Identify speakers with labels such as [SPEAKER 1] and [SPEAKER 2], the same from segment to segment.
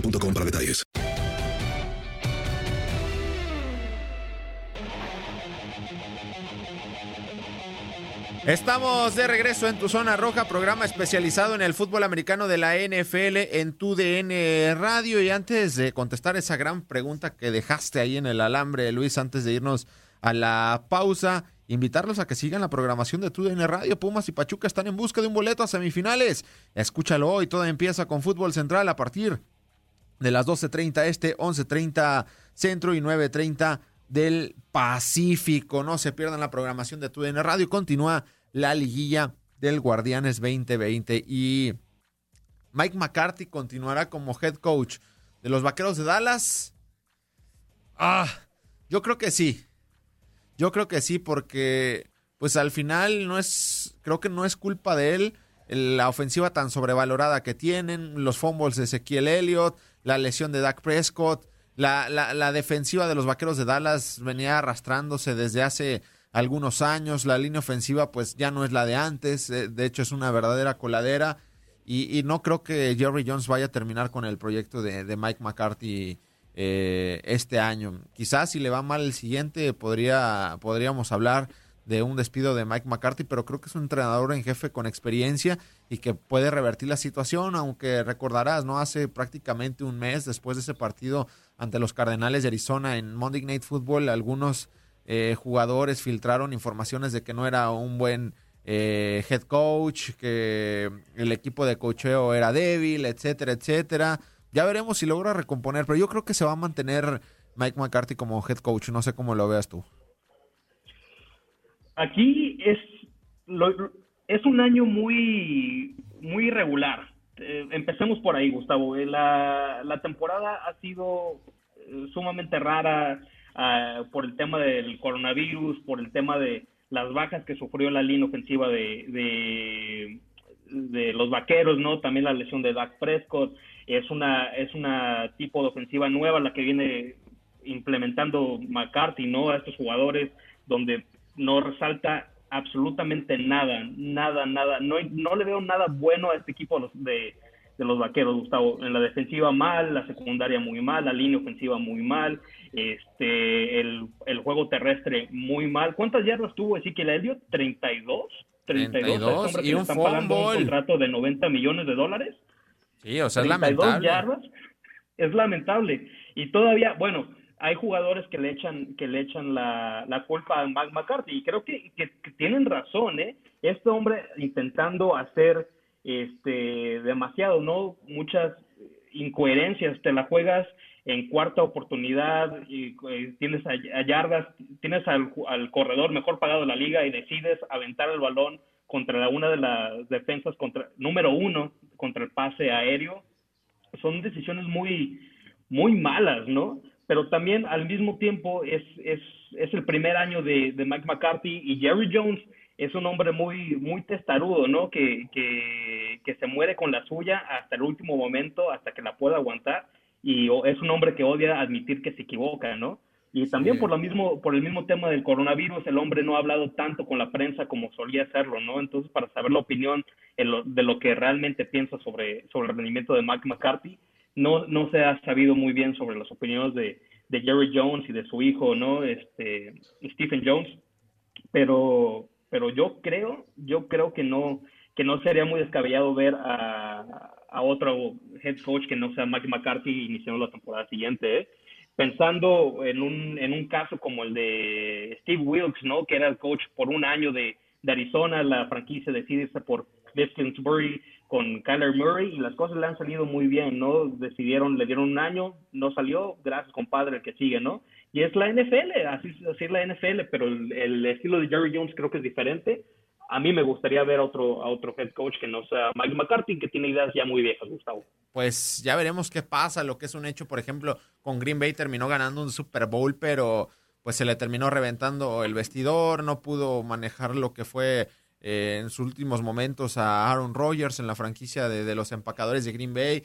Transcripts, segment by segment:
[SPEAKER 1] para detalles.
[SPEAKER 2] Estamos de regreso en tu zona roja, programa especializado en el fútbol americano de la NFL en tu DN Radio. Y antes de contestar esa gran pregunta que dejaste ahí en el alambre, Luis, antes de irnos a la pausa, invitarlos a que sigan la programación de tu DN Radio. Pumas y Pachuca están en busca de un boleto a semifinales. Escúchalo hoy, todo empieza con Fútbol Central a partir de las 12.30 este, 11.30 centro y 9.30 del Pacífico. No se pierdan la programación de TUDN Radio. Continúa la liguilla del Guardianes 2020 y Mike McCarthy continuará como head coach de los Vaqueros de Dallas. Ah, yo creo que sí. Yo creo que sí porque pues al final no es creo que no es culpa de él la ofensiva tan sobrevalorada que tienen, los fumbles de Ezequiel Elliott, la lesión de Dak Prescott, la, la, la, defensiva de los Vaqueros de Dallas venía arrastrándose desde hace algunos años, la línea ofensiva pues ya no es la de antes, de hecho es una verdadera coladera y, no creo que Jerry Jones vaya a terminar con el proyecto de, de Mike McCarthy eh, este año. Quizás si le va mal el siguiente podría, podríamos hablar de un despido de Mike McCarthy, pero creo que es un entrenador en jefe con experiencia y que puede revertir la situación, aunque recordarás, ¿no? Hace prácticamente un mes después de ese partido ante los Cardenales de Arizona en Monday Night Football, algunos eh, jugadores filtraron informaciones de que no era un buen eh, head coach, que el equipo de cocheo era débil, etcétera, etcétera. Ya veremos si logra recomponer, pero yo creo que se va a mantener Mike McCarthy como head coach, no sé cómo lo veas tú.
[SPEAKER 3] Aquí es, lo, es un año muy, muy irregular. Eh, empecemos por ahí, Gustavo. Eh, la, la temporada ha sido eh, sumamente rara uh, por el tema del coronavirus, por el tema de las bajas que sufrió la línea ofensiva de, de, de los vaqueros, ¿no? También la lesión de Dak Prescott. Es una, es una tipo de ofensiva nueva la que viene implementando McCarthy, ¿no? A estos jugadores donde no resalta absolutamente nada, nada, nada. No, no le veo nada bueno a este equipo de, de los vaqueros, Gustavo. En la defensiva mal, la secundaria muy mal, la línea ofensiva muy mal, este, el, el juego terrestre muy mal. ¿Cuántas yardas tuvo Ezequiel Elliott? 32. 32, 32
[SPEAKER 2] y un
[SPEAKER 3] están pagando un contrato de 90 millones de dólares.
[SPEAKER 2] Sí, o sea, es lamentable.
[SPEAKER 3] yardas. Es lamentable. Y todavía, bueno, hay jugadores que le echan que le echan la, la culpa a Mike McCarthy y creo que, que, tienen razón eh este hombre intentando hacer este demasiado no muchas incoherencias, te la juegas en cuarta oportunidad y eh, tienes a, yardas, tienes al, al, corredor mejor pagado de la liga y decides aventar el balón contra una de las defensas contra número uno contra el pase aéreo. Son decisiones muy muy malas, ¿no? Pero también al mismo tiempo es, es, es el primer año de, de Mike McCarthy y Jerry Jones es un hombre muy, muy testarudo, ¿no? Que, que, que se muere con la suya hasta el último momento, hasta que la pueda aguantar y es un hombre que odia admitir que se equivoca, ¿no? Y también por lo mismo, por el mismo tema del coronavirus, el hombre no ha hablado tanto con la prensa como solía hacerlo, ¿no? Entonces, para saber la opinión de lo que realmente piensa sobre, sobre el rendimiento de Mike McCarthy, no, no se ha sabido muy bien sobre las opiniones de, de Jerry Jones y de su hijo, ¿no? Este, Stephen Jones, pero, pero yo creo, yo creo que no, que no sería muy descabellado ver a, a otro head coach que no sea Mike McCarthy iniciando la temporada siguiente, ¿eh? Pensando en un, en un caso como el de Steve Wilkes, ¿no? Que era el coach por un año de, de Arizona, la franquicia decidida por Cliff Kingsbury con Kyler Murray y las cosas le han salido muy bien, ¿no? Decidieron, le dieron un año, no salió, gracias compadre, el que sigue, ¿no? Y es la NFL, así, así es la NFL, pero el, el, estilo de Jerry Jones creo que es diferente a mí me gustaría ver a otro, a otro head coach que no sea Mike McCarthy, que tiene ideas ya muy viejas, Gustavo.
[SPEAKER 2] Pues ya veremos qué pasa. Lo que es un hecho, por ejemplo, con Green Bay terminó ganando un Super Bowl, pero pues se le terminó reventando el vestidor, no pudo manejar lo que fue eh, en sus últimos momentos a Aaron Rodgers en la franquicia de, de, los empacadores de Green Bay.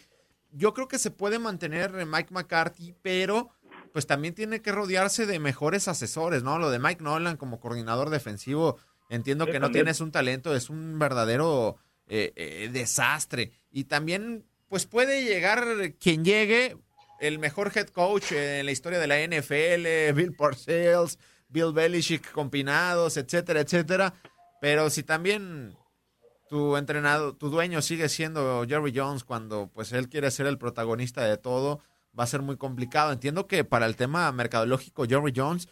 [SPEAKER 2] Yo creo que se puede mantener Mike McCarthy, pero pues también tiene que rodearse de mejores asesores, ¿no? Lo de Mike Nolan como coordinador defensivo Entiendo que no tienes un talento, es un verdadero eh, eh, desastre. Y también, pues puede llegar quien llegue, el mejor head coach en la historia de la NFL, Bill Parcells, Bill Belichick combinados, etcétera, etcétera. Pero si también tu entrenador, tu dueño sigue siendo Jerry Jones cuando pues él quiere ser el protagonista de todo, va a ser muy complicado. Entiendo que para el tema mercadológico, Jerry Jones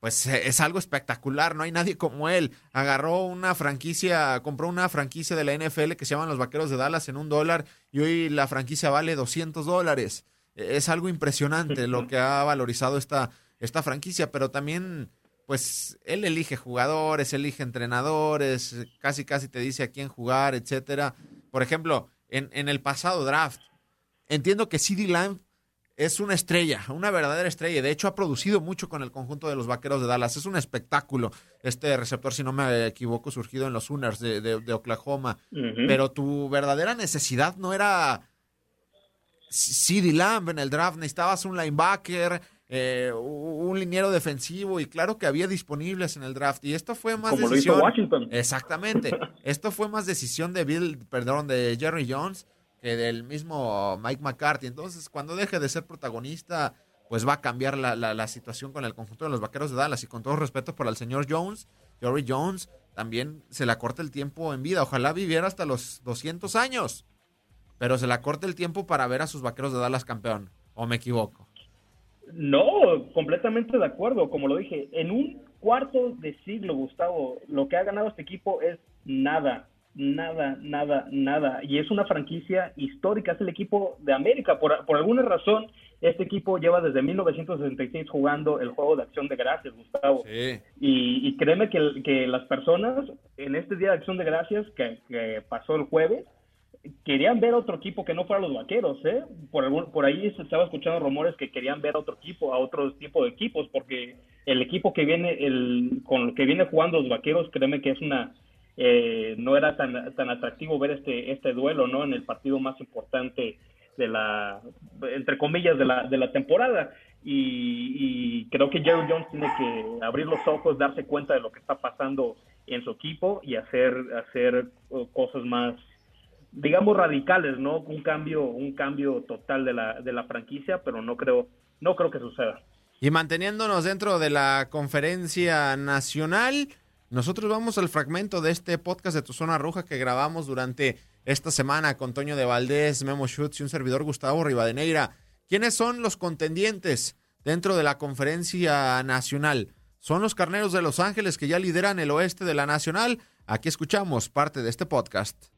[SPEAKER 2] pues eh, es algo espectacular, no hay nadie como él. Agarró una franquicia, compró una franquicia de la NFL que se llaman los Vaqueros de Dallas en un dólar y hoy la franquicia vale 200 dólares. E, es algo impresionante lo que ha valorizado esta, esta franquicia, pero también, pues él elige jugadores, elige entrenadores, casi casi te dice a quién jugar, etcétera. Por ejemplo, en, en el pasado draft, entiendo que CD Lamb es una estrella, una verdadera estrella. De hecho, ha producido mucho con el conjunto de los Vaqueros de Dallas. Es un espectáculo este receptor, si no me equivoco, surgido en los Sooners de, Oklahoma. Pero tu verdadera necesidad no era CD Lamb en el draft. Necesitabas un linebacker, eh, un liniero defensivo y claro que había disponibles en el draft. Y esto fue más
[SPEAKER 3] Como
[SPEAKER 2] decisión.
[SPEAKER 3] Lo hizo Washington.
[SPEAKER 2] Exactamente. esto fue más decisión de Bill, perdón, de Jerry Jones del mismo Mike McCarthy. Entonces, cuando deje de ser protagonista, pues va a cambiar la, la, situación con el conjunto de los Vaqueros de Dallas. Y con todo respeto por el señor Jones, Jory Jones, también se le acorta el tiempo en vida. Ojalá viviera hasta los 200 años, pero se le acorta el tiempo para ver a sus Vaqueros de Dallas campeón. ¿O me equivoco?
[SPEAKER 3] No, completamente de acuerdo. Como lo dije, en un cuarto de siglo, Gustavo, lo que ha ganado este equipo es nada nada, nada, nada. Y es una franquicia histórica, es el equipo de América. Por, por alguna razón, este equipo lleva desde 1966 jugando el juego de acción de gracias, Gustavo. Y, y, créeme que, que, las personas en este Día de Acción de Gracias que, que, pasó el jueves, querían ver otro equipo que no fuera los vaqueros, ¿eh? Por, por ahí se estaba escuchando rumores que querían ver a otro equipo, a otro tipo de equipos, porque el equipo que viene, el, con el que viene jugando los vaqueros, créeme que es una eh, no era tan, tan atractivo ver este, este duelo, ¿no? En el partido más importante de la, entre comillas, de la, de la temporada. Y, creo que Jerry Jones tiene que abrir los ojos, darse cuenta de lo que está pasando en su equipo y hacer, hacer uh, cosas más, digamos, radicales, ¿no? Un cambio, un cambio total de la, de la franquicia, pero no creo, no creo que suceda.
[SPEAKER 2] Y manteniéndonos dentro de la conferencia nacional, nosotros vamos al fragmento de este podcast de Tu Zona Roja que grabamos durante esta semana con Toño de Valdés, Memo Schutz y un servidor Gustavo Rivadeneira. ¿Quiénes son los contendientes dentro de la conferencia nacional? Son los Carneros de Los Ángeles que ya lideran el oeste de la nacional. Aquí escuchamos parte de este podcast.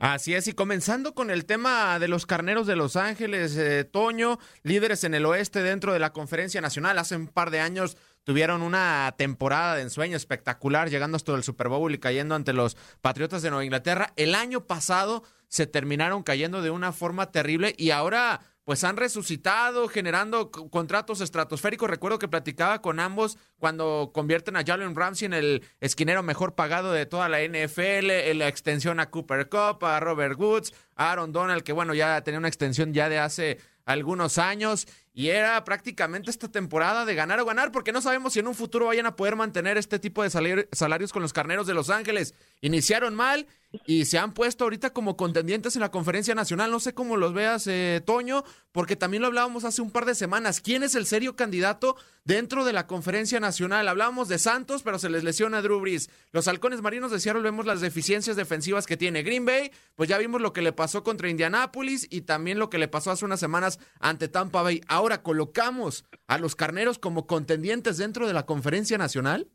[SPEAKER 2] Así es, y comenzando con el tema de los carneros de Los Ángeles, eh, Toño, líderes en el oeste dentro de la conferencia nacional, hace un par de años tuvieron una temporada de ensueño espectacular, llegando hasta el Super Bowl y cayendo ante los Patriotas de Nueva Inglaterra. El año pasado se terminaron cayendo de una forma terrible y ahora pues han resucitado, generando contratos estratosféricos. Recuerdo que platicaba con ambos cuando convierten a Jalen Ramsey en el esquinero mejor pagado de toda la NFL, en la extensión a Cooper Cup, a Robert Woods, a Aaron Donald, que bueno, ya tenía una extensión ya de hace algunos años y era prácticamente esta temporada de ganar o ganar, porque no sabemos si en un futuro vayan a poder mantener este tipo de salarios con los carneros de Los Ángeles. Iniciaron mal y se han puesto ahorita como contendientes en la conferencia nacional. No sé cómo los veas, eh, Toño, porque también lo hablábamos hace un par de semanas. ¿Quién es el serio candidato dentro de la conferencia nacional? Hablábamos de Santos, pero se les lesiona a Drew Brees. Los halcones marinos de Seattle vemos las deficiencias defensivas que tiene Green Bay, pues ya vimos lo que le pasó contra Indianápolis y también lo que le pasó hace unas semanas ante Tampa Bay. Colocamos a los carneros como contendientes dentro de la conferencia nacional?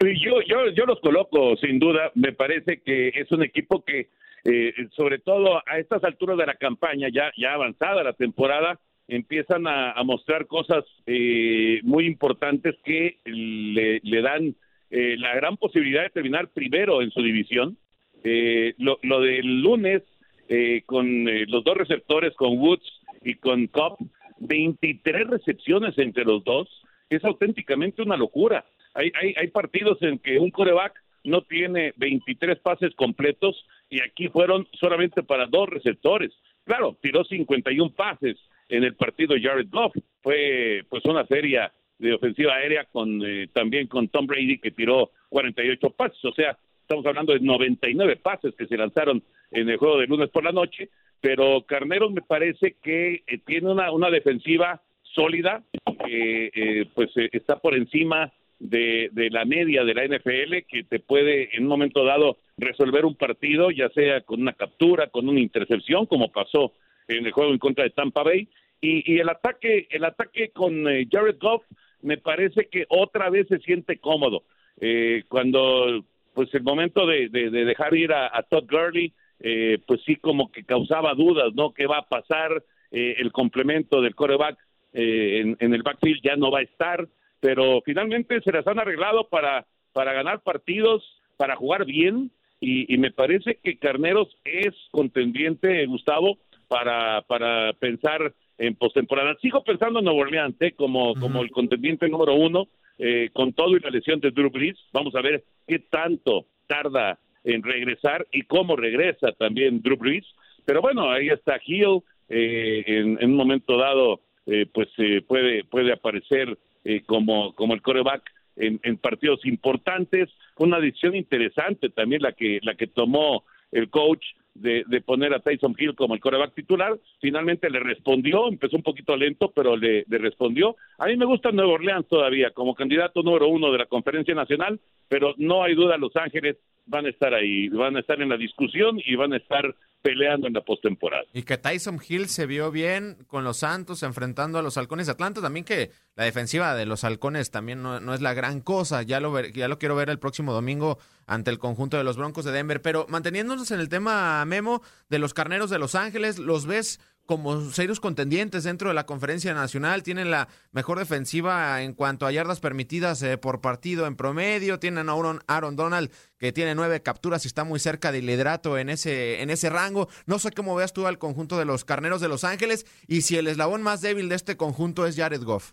[SPEAKER 4] Yo, yo, yo los coloco, sin duda. Me parece que es un equipo que, eh, sobre todo a estas alturas de la campaña, ya, ya avanzada la temporada, empiezan a, mostrar cosas eh, muy importantes que le, dan eh, la gran posibilidad de terminar primero en su división. lo, lo del lunes, con los dos receptores, con Woods y con Cobb, 23 recepciones entre los dos, es auténticamente una locura. Hay, hay, hay partidos en que un coreback no tiene 23 pases completos y aquí fueron solamente para dos receptores. Claro, tiró 51 pases en el partido Jared Goff. Fue pues una serie de ofensiva aérea con eh, también con Tom Brady que tiró 48 pases, o sea, estamos hablando de 99 pases que se lanzaron en el juego de lunes por la noche pero Carneros me parece que eh, tiene una, una defensiva sólida, que eh, pues eh, está por encima de, de, la media de la NFL, que te puede en un momento dado resolver un partido, ya sea con una captura, con una intercepción, como pasó en el juego en contra de Tampa Bay, y, y el ataque, el ataque con Jared Goff me parece que otra vez se siente cómodo. cuando pues el momento de, de, dejar ir a, a Todd Gurley, eh, pues sí como que causaba dudas, ¿no? ¿Qué va a pasar? Eh, el complemento del coreback eh, en, el backfield ya no va a estar, pero finalmente se las han arreglado para, para ganar partidos, para jugar bien, y, me parece que Carneros es contendiente, Gustavo, para, para pensar en postemporada. Sigo pensando en Nuevo Orleans como, como el contendiente número uno, con todo y la lesión de Drew Brees. Vamos a ver qué tanto tarda en regresar y cómo regresa también Drew Brees. Pero bueno, ahí está Hill, eh, en, un momento dado, eh, pues eh, puede, puede aparecer como, como el coreback en, en, partidos importantes. Una decisión interesante también la que, la que tomó el coach de, poner a Tyson Hill como el coreback titular. Finalmente le respondió, empezó un poquito lento, pero le, respondió. A mí me gusta Nuevo Orleans todavía como candidato número uno de la conferencia nacional, pero no hay duda, Los Ángeles van a estar ahí, van a estar en la discusión y van a estar peleando en la postemporada.
[SPEAKER 2] Y que Tyson Hill se vio bien con los Santos enfrentando a los Halcones de Atlanta, también que la defensiva de los Halcones también no, es la gran cosa, ya lo, ya lo quiero ver el próximo domingo ante el conjunto de los Broncos de Denver, pero manteniéndonos en el tema, Memo, de los Carneros de Los Ángeles, ¿los ves como serios contendientes dentro de la conferencia nacional, tienen la mejor defensiva en cuanto a yardas permitidas eh, por partido en promedio, tienen a Aaron, Aaron, Donald que tiene nueve capturas y está muy cerca del liderato en ese, en ese rango. No sé cómo veas tú al conjunto de los Carneros de Los Ángeles y si el eslabón más débil de este conjunto es Jared Goff.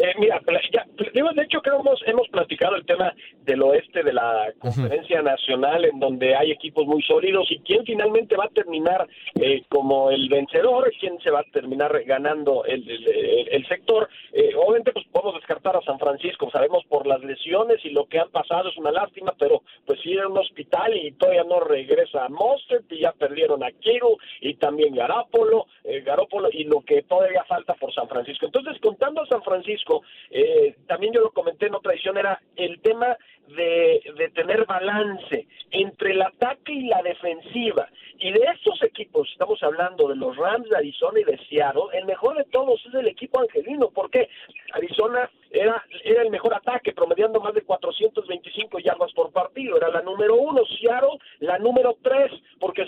[SPEAKER 5] Eh, mira, ya, de hecho creo que hemos, hemos platicado el tema del oeste de la conferencia nacional en donde hay equipos muy sólidos y quién finalmente va a terminar eh, como el vencedor, quién se va a terminar ganando el, el, sector. Eh, obviamente pues podemos descartar a San Francisco, sabemos por las lesiones y lo que han pasado es una lástima, pero pues ir a un hospital y todavía no regresa a Mostert y ya perdieron a Kiro y también Garápolo, eh, Garópolo y lo que todavía falta por San Francisco. Entonces contando a San Francisco, eh, también yo lo comenté en otra edición, era el tema de, de tener balance entre el ataque y la defensiva. Y de estos equipos, estamos hablando de los Rams de Arizona y de Seattle, el mejor de todos es el equipo angelino. ¿Por qué? Arizona era, era el mejor ataque, promediando más de 425 yardas por partido. Era la número uno. Seattle, la número tres, porque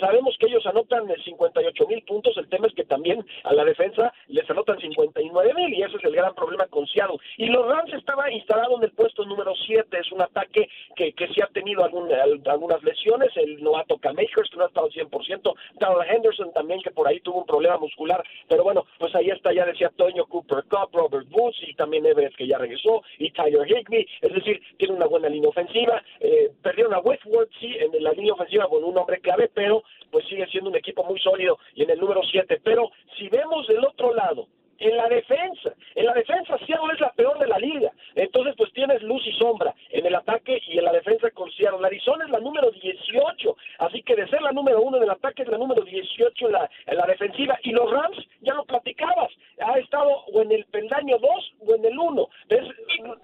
[SPEAKER 5] sabemos que ellos anotan 58 mil puntos. El tema es que también a la defensa les anotan 59 mil, y ese es el gran problema con Seattle. Y los Rams estaba instalado en el puesto número siete. Es un ataque que, que sí ha tenido algunas lesiones. El novato Makers, que no ha estado al 100%. Darrell Henderson también, que por ahí tuvo un problema muscular. Pero bueno, pues ahí está, ya decía Toño Cooper Cup, Robert Woods y también Everett, que ya regresó, y Tyler Higby, es decir, tiene una buena línea ofensiva. Eh, perdieron a Westworth, sí, en la línea ofensiva con un hombre clave, pero pues sigue siendo un equipo muy sólido y en el número 7. Pero si vemos del otro lado, en la defensa. En la defensa Seattle es la peor de la liga. Entonces, pues tienes luz y sombra en el ataque y en la defensa con Seattle. Arizona es la número 18. Así que de ser la número uno en el ataque es la número 18 en la, en la defensiva. Y los Rams, ya lo platicabas, ha estado o en el peldaño 2 o en el 1. Es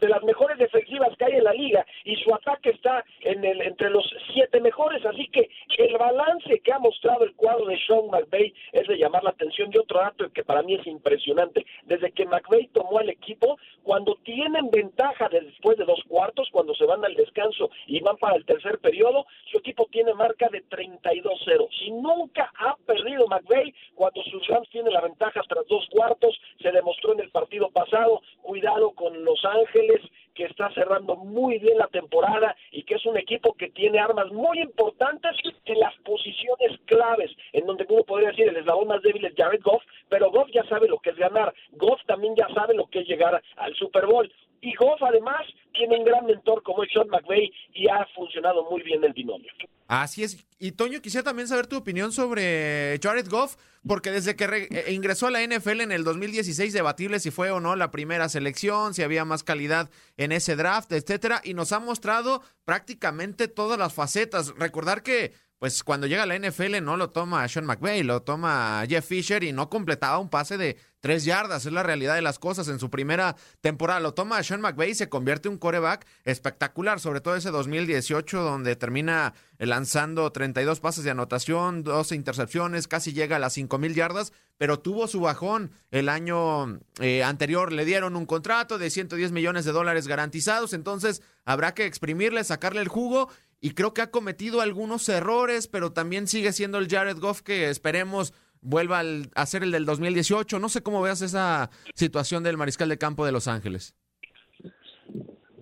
[SPEAKER 5] de las mejores defensivas que hay en la liga y su ataque está en el, entre los siete mejores. Así que el balance que ha mostrado el cuadro de Sean McVay es de llamar la atención. Y otro dato que para mí es impresionante desde que McVeigh tomó el equipo, cuando tienen ventaja después de dos cuartos, cuando se van al descanso y van para el tercer periodo, su equipo tiene marca de 32-0. Y nunca ha perdido McVeigh cuando sus Rams tienen la ventaja tras dos cuartos, se demostró en el partido pasado, cuidado con Los Ángeles, que está cerrando muy bien la temporada y que es un equipo que tiene armas muy importantes en las posiciones claves, en donde uno podría decir el eslabón más débil es Jared Goff, pero Goff ya sabe lo que es ganar, Goff también ya sabe lo que es llegar al Super Bowl. Y Goff además tiene un gran mentor como es Sean McVay y ha funcionado muy bien el binomio.
[SPEAKER 2] Así es. Y Toño, quisiera también saber tu opinión sobre Jared Goff, porque desde que eh, ingresó a la NFL en el 2016, debatible si fue o no la primera selección, si había más calidad en ese draft, etcétera, y nos ha mostrado prácticamente todas las facetas. Recordar que pues cuando llega a la NFL no lo toma Sean McVay, lo toma Jeff Fisher y no completaba un pase de tres yardas. Es la realidad de las cosas. En su primera temporada lo toma Sean McVay y se convierte en un coreback espectacular, sobre todo ese 2018 donde termina lanzando 32 pases de anotación, 12 intercepciones, casi llega a las 5 mil yardas, pero tuvo su bajón el año eh, anterior. Le dieron un contrato de 110 millones de dólares garantizados, entonces habrá que exprimirle, sacarle el jugo y creo que ha cometido algunos errores, pero también sigue siendo el Jared Goff que esperemos vuelva a ser el del 2018. No sé cómo veas esa situación del mariscal de campo de Los Ángeles.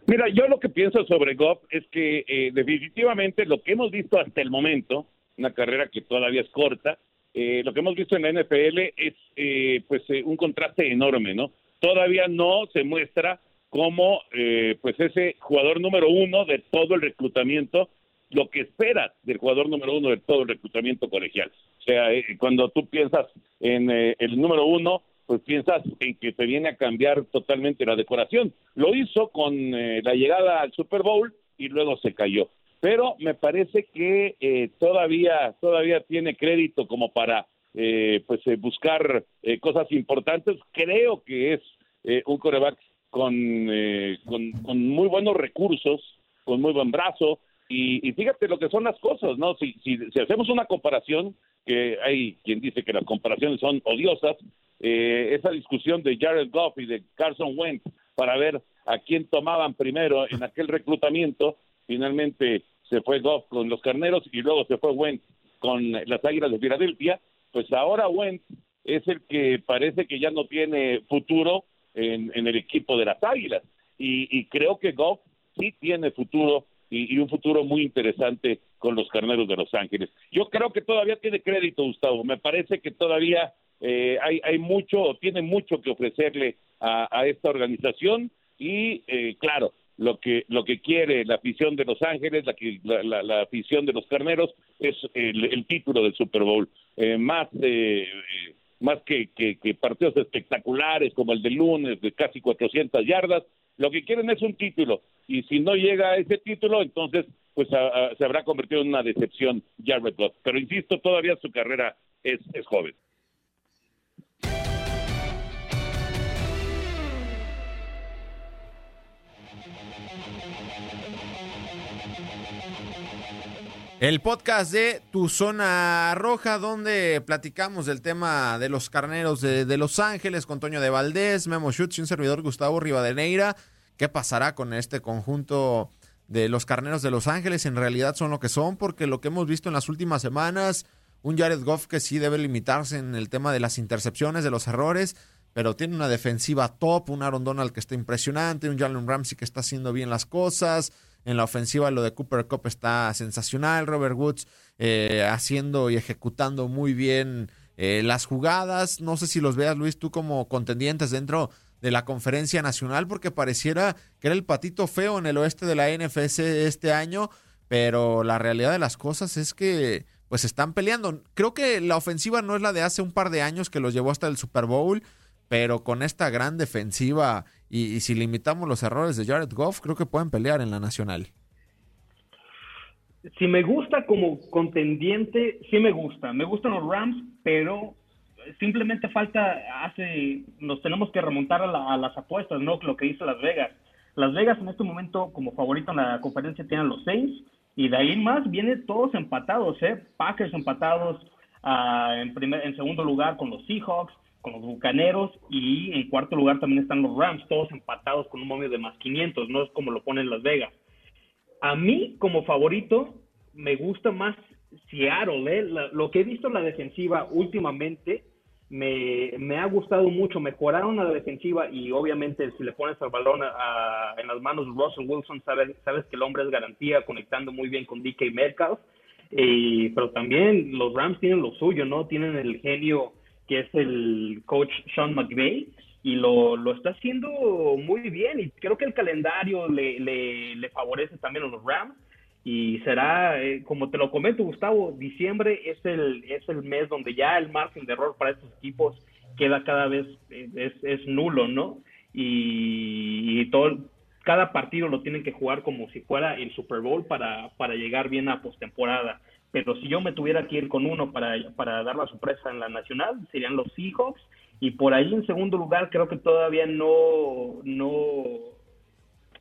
[SPEAKER 4] Mira, yo lo que pienso sobre Goff es que eh, definitivamente lo que hemos visto hasta el momento, una carrera que todavía es corta, eh, lo que hemos visto en la NFL es eh, pues un contraste enorme, ¿no? Todavía no se muestra como eh, pues ese jugador número uno de todo el reclutamiento, lo que esperas del jugador número uno de todo el reclutamiento colegial. O sea, eh, cuando tú piensas en eh, el número uno, pues piensas en que te viene a cambiar totalmente la decoración. Lo hizo con la llegada al Super Bowl y luego se cayó. Pero me parece que todavía todavía tiene crédito como para pues buscar cosas importantes. Creo que es un coreback eh, con, con, muy buenos recursos, con muy buen brazo, y, fíjate lo que son las cosas, ¿no? Si, si, hacemos una comparación, que hay quien dice que las comparaciones son odiosas, eh, esa discusión de Jared Goff y de Carson Wentz para ver a quién tomaban primero en aquel reclutamiento, finalmente se fue Goff con los carneros y luego se fue Wentz con las Águilas de Filadelfia, pues ahora Wentz es el que parece que ya no tiene futuro en, el equipo de las Águilas. Y, creo que Goff sí tiene futuro y, un futuro muy interesante con los Carneros de Los Ángeles. Yo creo que todavía tiene crédito, Gustavo. Me parece que todavía eh, hay, hay mucho, tiene mucho que ofrecerle a, esta organización y, eh, claro, lo que lo que quiere la afición de Los Ángeles, la, la, afición de los Carneros es el, título del Super Bowl. Eh, más eh, más que, que, partidos espectaculares como el de lunes de casi 400 yardas. Lo que quieren es un título y si no llega a ese título, entonces pues se habrá convertido en una decepción Jared Goff. Pero insisto, todavía su carrera es, es joven.
[SPEAKER 2] El podcast de Tu Zona Roja, donde platicamos del tema de los carneros de, Los Ángeles con Toño de Valdés, Memo Schutz y un servidor Gustavo Rivadeneira. ¿Qué pasará con este conjunto de los carneros de Los Ángeles? En realidad son lo que son, porque lo que hemos visto en las últimas semanas, un Jared Goff que sí debe limitarse en el tema de las intercepciones, de los errores, pero tiene una defensiva top, un Aaron Donald que está impresionante, un Jalen Ramsey que está haciendo bien las cosas. En la ofensiva lo de Cooper Cup está sensacional. Robert Woods eh, haciendo y ejecutando muy bien eh, las jugadas. No sé si los veas, Luis, tú como contendientes dentro de la conferencia nacional, porque pareciera que era el patito feo en el oeste de la NFC este año, pero la realidad de las cosas es que pues están peleando. Creo que la ofensiva no es la de hace un par de años que los llevó hasta el Super Bowl, pero con esta gran defensiva y, si limitamos los errores de Jared Goff, creo que pueden pelear en la nacional.
[SPEAKER 3] Si me gusta como contendiente, sí me gusta. Me gustan los Rams, pero simplemente falta, hace, nos tenemos que remontar a, la- a las apuestas, ¿no? Lo que hizo Las Vegas. Las Vegas en este momento, como favorito en la conferencia, tienen los seis, y de ahí más vienen todos empatados, ¿eh? Packers empatados ah, en, primer, en segundo lugar con los Seahawks, con los Bucaneros, y en cuarto lugar también están los Rams, todos empatados con un momio de más 500, no es como lo ponen Las Vegas. A mí, como favorito, me gusta más Seattle. ¿eh? Lo que he visto en la defensiva últimamente me, me ha gustado mucho. Mejoraron la defensiva y obviamente si le pones el balón en las manos de Russell Wilson, sabes, sabes que el hombre es garantía, conectando muy bien con DK Metcalf. Y, pero también los Rams tienen lo suyo, ¿no? Tienen el genio que es el coach Sean McVay y lo, lo está haciendo muy bien y creo que el calendario le, le, le favorece también a los Rams y será, eh, como te lo comento Gustavo, diciembre es el, es el mes donde ya el margen de error para estos equipos queda cada vez, es, es nulo, ¿no? Y, y todo, cada partido lo tienen que jugar como si fuera el Super Bowl para, para llegar bien a postemporada. Pero si yo me tuviera que ir con uno para, para dar la sorpresa en la nacional, serían los Seahawks. Y por ahí en segundo lugar creo que todavía no, no,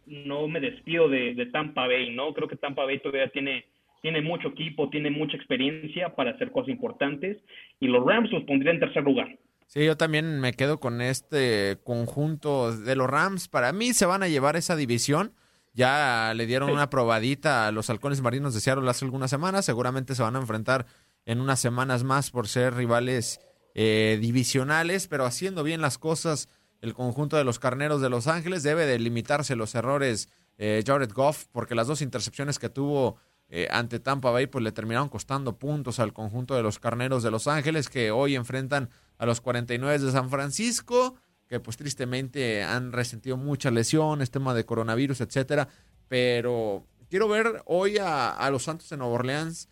[SPEAKER 3] no me despido de, de Tampa Bay, ¿no? Creo que Tampa Bay todavía tiene, tiene mucho equipo, tiene mucha experiencia para hacer cosas importantes. Y los Rams los pondría en tercer lugar.
[SPEAKER 2] Sí, yo también me quedo con este conjunto de los Rams. Para mí se van a llevar esa división. Ya le dieron una probadita a los halcones marinos de Seattle hace algunas semanas. Seguramente se van a enfrentar en unas semanas más por ser rivales eh, divisionales, pero haciendo bien las cosas el conjunto de los carneros de Los Ángeles. Debe de limitarse los errores eh, Jared Goff, porque las dos intercepciones que tuvo eh, ante Tampa Bay pues le terminaron costando puntos al conjunto de los carneros de Los Ángeles, que hoy enfrentan a los 49 de San Francisco, que pues tristemente han resentido muchas lesiones, tema de coronavirus, etcétera. Pero quiero ver hoy a, los Santos de Nueva Orleans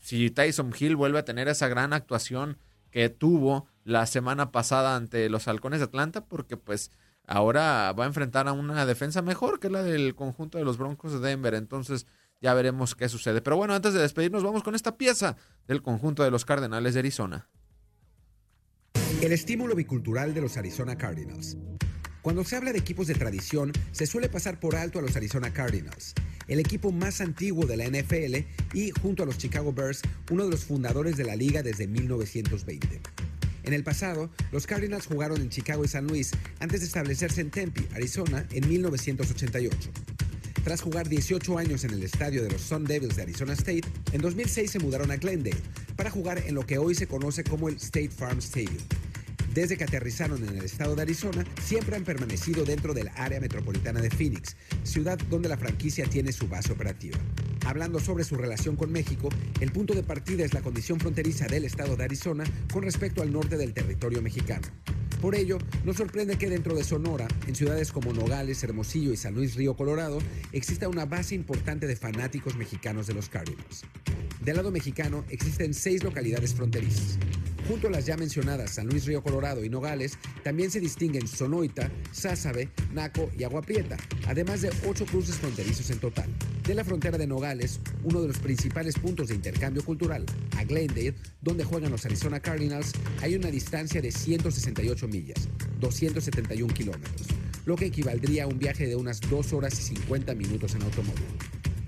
[SPEAKER 2] si Tyson Hill vuelve a tener esa gran actuación que tuvo la semana pasada ante los Halcones de Atlanta, porque pues ahora va a enfrentar a una defensa mejor que la del conjunto de los Broncos de Denver. Entonces ya veremos qué sucede. Pero bueno, antes de despedirnos, vamos con esta pieza del conjunto de los Cardenales de Arizona.
[SPEAKER 6] El estímulo bicultural de los Arizona Cardinals. Cuando se habla de equipos de tradición, se suele pasar por alto a los Arizona Cardinals, el equipo más antiguo de la NFL y, junto a los Chicago Bears, uno de los fundadores de la liga desde 1920. En el pasado, los Cardinals jugaron en Chicago y San Luis antes de establecerse en Tempe, Arizona, en 1988. Tras jugar 18 años en el estadio de los Sun Devils de Arizona State, en 2006 se mudaron a Glendale para jugar en lo que hoy se conoce como el State Farm Stadium. Desde que aterrizaron en el estado de Arizona, siempre han permanecido dentro del área metropolitana de Phoenix, ciudad donde la franquicia tiene su base operativa. Hablando sobre su relación con México, el punto de partida es la condición fronteriza del estado de Arizona con respecto al norte del territorio mexicano. Por ello, no sorprende que dentro de Sonora, en ciudades como Nogales, Hermosillo y San Luis Río Colorado, exista una base importante de fanáticos mexicanos de los Cardinals. Del lado mexicano existen seis localidades fronterizas. Junto a las ya mencionadas San Luis Río Colorado y Nogales, también se distinguen Sonoita, Sázabe, Naco y Agua Prieta, además de ocho cruces fronterizos en total. De la frontera de Nogales, uno de los principales puntos de intercambio cultural, a Glendale, donde juegan los Arizona Cardinals, hay una distancia de 168 millas, 271 kilómetros, lo que equivaldría a un viaje de unas 2 horas y 50 minutos en automóvil.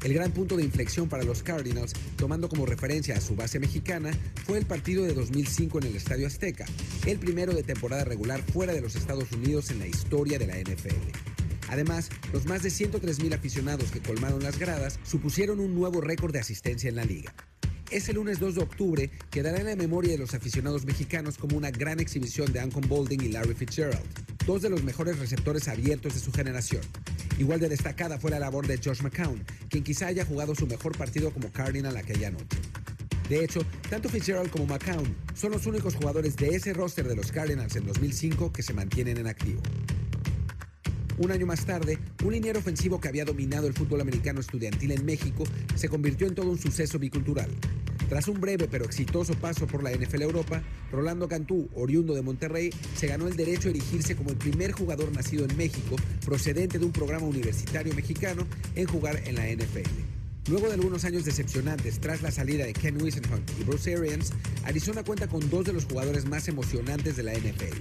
[SPEAKER 6] El gran punto de inflexión para los Cardinals, tomando como referencia a su base mexicana, fue el partido de 2005 en el Estadio Azteca, el primero de temporada regular fuera de los Estados Unidos en la historia de la NFL. Además, los más de 103 aficionados que colmaron las gradas supusieron un nuevo récord de asistencia en la liga. Ese lunes 2 de octubre quedará en la memoria de los aficionados mexicanos como una gran exhibición de Anton Bolding y Larry Fitzgerald, dos de los mejores receptores abiertos de su generación. Igual de destacada fue la labor de Josh McCown, quien quizá haya jugado su mejor partido como Cardinal aquella noche. De hecho, tanto Fitzgerald como McCown son los únicos jugadores de ese roster de los Cardinals en 2005 que se mantienen en activo. Un año más tarde, un liniero ofensivo que había dominado el fútbol americano estudiantil en México se convirtió en todo un suceso bicultural. Tras un breve pero exitoso paso por la NFL Europa, Rolando Cantú, oriundo de Monterrey, se ganó el derecho a erigirse como el primer jugador nacido en México, procedente de un programa universitario mexicano, en jugar en la NFL. Luego de algunos años decepcionantes tras la salida de Ken Whisenhunt y Bruce Arians, Arizona cuenta con dos de los jugadores más emocionantes de la NFL,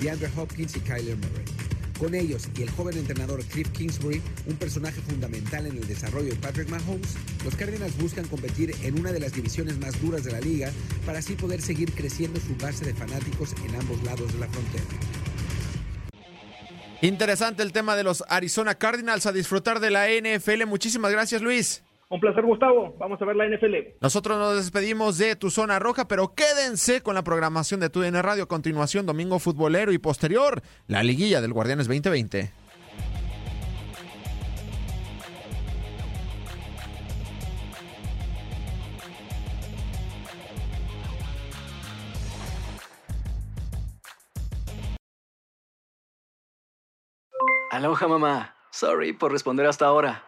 [SPEAKER 6] DeAndre Hopkins y Kyler Murray. Con ellos y el joven entrenador Cliff Kingsbury, un personaje fundamental en el desarrollo de Patrick Mahomes, los Cardinals buscan competir en una de las divisiones más duras de la liga para así poder seguir creciendo su base de fanáticos en ambos lados de la frontera.
[SPEAKER 2] Interesante el tema de los Arizona Cardinals a disfrutar de la NFL. Muchísimas gracias, Luis.
[SPEAKER 3] Un placer, Gustavo. Vamos a ver la NFL.
[SPEAKER 2] Nosotros nos despedimos de tu zona roja, pero quédense con la programación de tu DN Radio. A continuación, domingo futbolero y posterior, la liguilla del Guardianes 2020.
[SPEAKER 7] Aloha mamá. Sorry por responder hasta ahora.